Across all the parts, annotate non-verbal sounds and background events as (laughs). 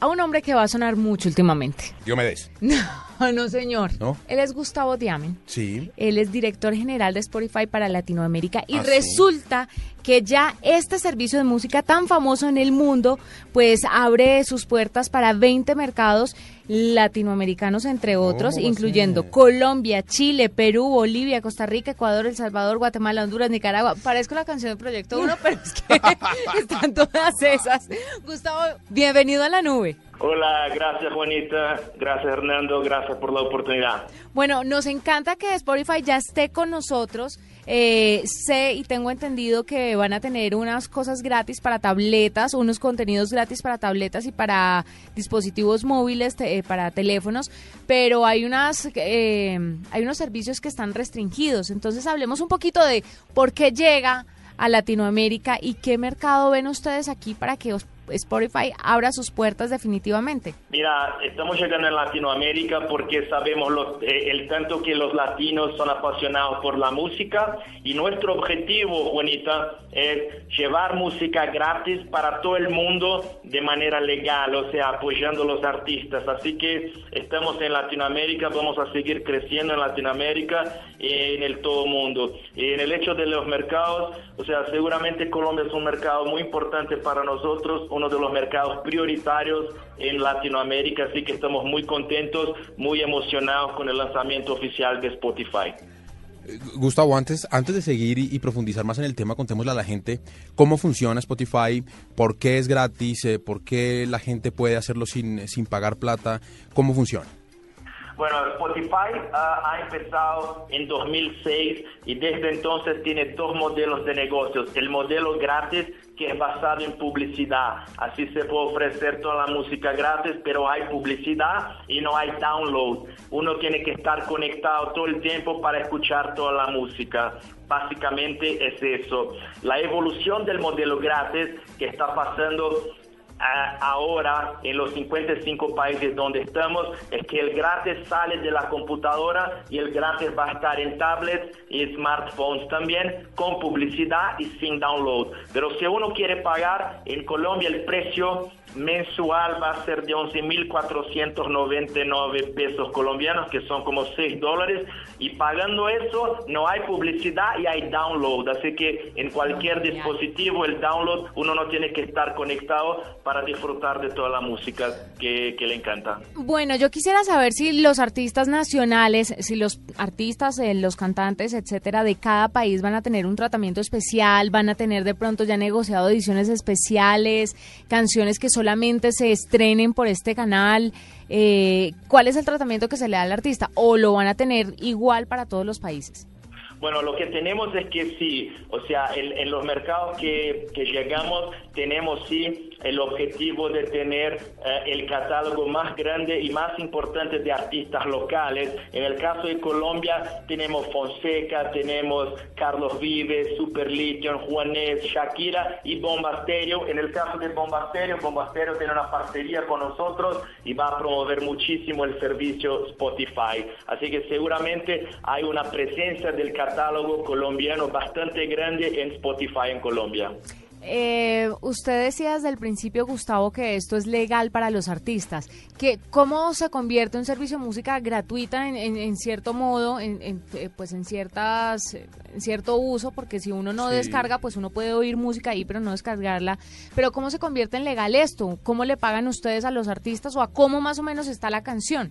a un hombre que va a sonar mucho últimamente. Diomedes. (laughs) No, (laughs) no señor. ¿No? Él es Gustavo Diamen. Sí. Él es director general de Spotify para Latinoamérica y ¿Ah, sí? resulta que ya este servicio de música tan famoso en el mundo pues abre sus puertas para 20 mercados latinoamericanos entre otros, ¿Cómo incluyendo? Colombia, Chile, Perú, Bolivia, Costa Rica, Ecuador, El Salvador, Guatemala, Honduras, Nicaragua. Parezco la canción de Proyecto 1, (laughs) pero es que (laughs) están todas esas. Gustavo, bienvenido a la nube. Hola, gracias Juanita, gracias Hernando, gracias por la oportunidad. Bueno, nos encanta que Spotify ya esté con nosotros. Eh, sé y tengo entendido que van a tener unas cosas gratis para tabletas, unos contenidos gratis para tabletas y para dispositivos móviles, te- eh, para teléfonos, pero hay unas eh, hay unos servicios que están restringidos. Entonces hablemos un poquito de por qué llega a Latinoamérica y qué mercado ven ustedes aquí para que os- Spotify abra sus puertas definitivamente. Mira, estamos llegando en Latinoamérica porque sabemos eh, el tanto que los latinos son apasionados por la música y nuestro objetivo, Juanita, es llevar música gratis para todo el mundo de manera legal, o sea, apoyando a los artistas. Así que estamos en Latinoamérica, vamos a seguir creciendo en Latinoamérica y en el todo mundo. Y en el hecho de los mercados, o sea, seguramente Colombia es un mercado muy importante para nosotros, uno de los mercados prioritarios en Latinoamérica, así que estamos muy contentos, muy emocionados con el lanzamiento oficial de Spotify. Gustavo, antes, antes de seguir y, y profundizar más en el tema, contémosle a la gente cómo funciona Spotify, por qué es gratis, eh, por qué la gente puede hacerlo sin, sin pagar plata, cómo funciona. Bueno, Spotify ah, ha empezado en 2006 y desde entonces tiene dos modelos de negocios. El modelo gratis, que es basado en publicidad. Así se puede ofrecer toda la música gratis, pero hay publicidad y no hay download. Uno tiene que estar conectado todo el tiempo para escuchar toda la música. Básicamente es eso. La evolución del modelo gratis que está pasando ahora en los 55 países donde estamos es que el gratis sale de la computadora y el gratis va a estar en tablets y smartphones también con publicidad y sin download. Pero si uno quiere pagar en Colombia el precio mensual va a ser de 11.499 pesos colombianos que son como 6 dólares y pagando eso no hay publicidad y hay download. Así que en cualquier dispositivo el download uno no tiene que estar conectado para disfrutar de toda la música que, que le encanta. Bueno, yo quisiera saber si los artistas nacionales, si los artistas, eh, los cantantes, etcétera, de cada país van a tener un tratamiento especial, van a tener de pronto ya negociado ediciones especiales, canciones que solamente se estrenen por este canal. Eh, ¿Cuál es el tratamiento que se le da al artista? ¿O lo van a tener igual para todos los países? Bueno, lo que tenemos es que sí, o sea, en, en los mercados que, que llegamos tenemos sí el objetivo de tener eh, el catálogo más grande y más importante de artistas locales. En el caso de Colombia tenemos Fonseca, tenemos Carlos Vives, Super Lithium, Juanes, Shakira y Bombasterio. En el caso de Bombasterio, Bombasterio tiene una parcería con nosotros y va a promover muchísimo el servicio Spotify. Así que seguramente hay una presencia del catálogo colombiano bastante grande en Spotify en Colombia. Eh, usted decía desde el principio, Gustavo, que esto es legal para los artistas. Que ¿Cómo se convierte un servicio de música gratuita en, en- en cierto modo, en, en, eh, pues en ciertas, en cierto uso? Porque si uno no Sí. descarga, pues uno puede oír música ahí, pero no descargarla. Pero ¿cómo se convierte en legal esto? ¿Cómo le pagan ustedes a los artistas o a cómo más o menos está la canción?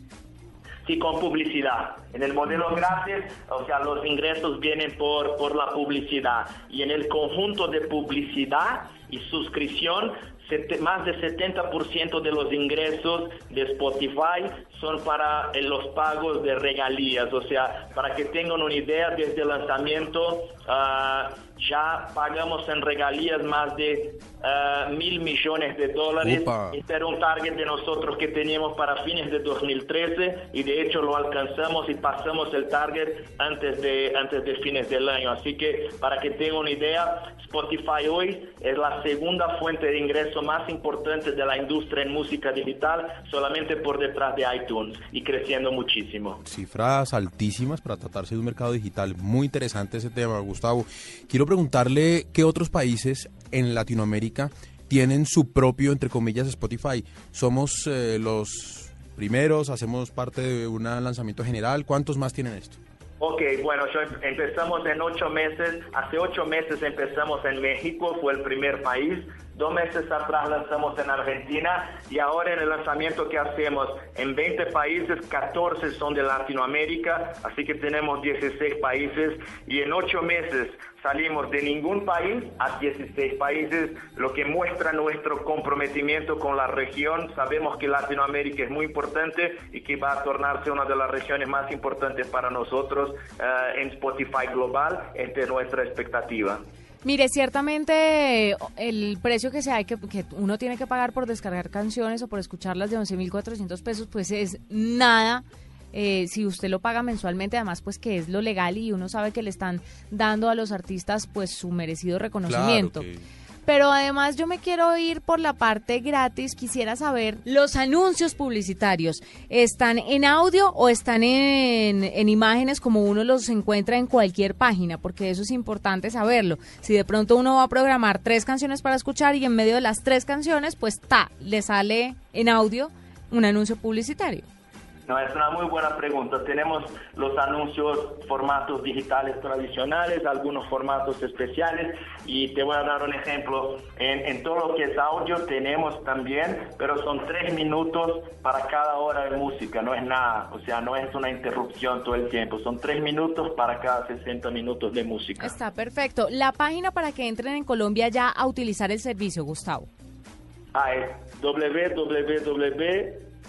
Sí, con publicidad. En el modelo gratis, o sea, los ingresos vienen por, por la publicidad. Y en el conjunto de publicidad y suscripción, más del 70% de los ingresos de Spotify son para eh, los pagos de regalías. O sea, para que tengan una idea, desde el lanzamiento, ah, ya pagamos en regalías más de uh, mil millones de dólares. Este era un target de nosotros que teníamos para fines de 2013 y de hecho lo alcanzamos y pasamos el target antes de, antes de fines del año. Así que para que tengan una idea, Spotify hoy es la segunda fuente de ingreso más importante de la industria en música digital, solamente por detrás de iTunes y creciendo muchísimo. Cifras altísimas para tratarse de un mercado digital. Muy interesante ese tema, Gustavo. Quiero preguntarle qué otros países en Latinoamérica tienen su propio, entre comillas, Spotify. Somos eh, los primeros, hacemos parte de un lanzamiento general. ¿Cuántos más tienen esto? Ok, bueno, yo em- empezamos en ocho meses. Hace ocho meses empezamos en México, fue el primer país. Dos meses atrás lanzamos en Argentina y ahora en el lanzamiento que hacemos en 20 países, 14 son de Latinoamérica, así que tenemos 16 países y en ocho meses salimos de ningún país a 16 países, lo que muestra nuestro comprometimiento con la región. Sabemos que Latinoamérica es muy importante y que va a tornarse una de las regiones más importantes para nosotros eh, en Spotify Global. Esta es nuestra expectativa. Mire, ciertamente el precio que, se hay que, que uno tiene que pagar por descargar canciones o por escucharlas de 11.400 pesos, pues es nada. Eh, si usted lo paga mensualmente, además, pues que es lo legal y uno sabe que le están dando a los artistas pues su merecido reconocimiento. Pero además yo me quiero ir por la parte gratis. Quisiera saber, ¿los anuncios publicitarios están en audio o están en, en imágenes como uno los encuentra en cualquier página? Porque eso es importante saberlo. Si de pronto uno va a programar tres canciones para escuchar y en medio de las tres canciones, pues ta, le sale en audio un anuncio publicitario. No, es una muy buena pregunta. Tenemos los anuncios, formatos digitales tradicionales, algunos formatos especiales y te voy a dar un ejemplo. En, en todo lo que es audio tenemos también, pero son tres minutos para cada hora de música, no es nada, o sea, no es una interrupción todo el tiempo, son tres minutos para cada 60 minutos de música. Está perfecto. La página para que entren en Colombia ya a utilizar el servicio, Gustavo. Ah, es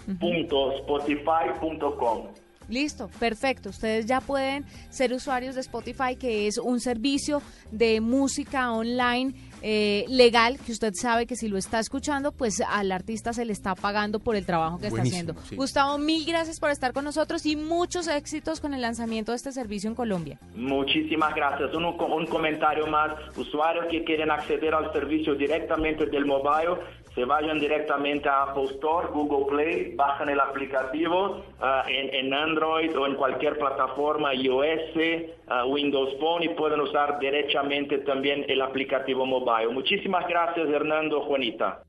www.spotify.com. Listo, perfecto. Ustedes ya pueden ser usuarios de Spotify, que es un servicio de música online eh, legal, que usted sabe que si lo está escuchando, pues al artista se le está pagando por el trabajo que Buenísimo, está haciendo. sí. Gustavo, mil gracias por estar con nosotros y muchos éxitos con el lanzamiento de este servicio en Colombia. Muchísimas gracias. Un, un comentario más. Usuarios que quieren acceder al servicio directamente del mobile, se vayan directamente a Apple Store, Google Play, bajan el aplicativo ah, en, en Android o en cualquier plataforma iOS, ah, Windows Phone y pueden usar derechamente también el aplicativo mobile. Muchísimas gracias, Hernando, Juanita.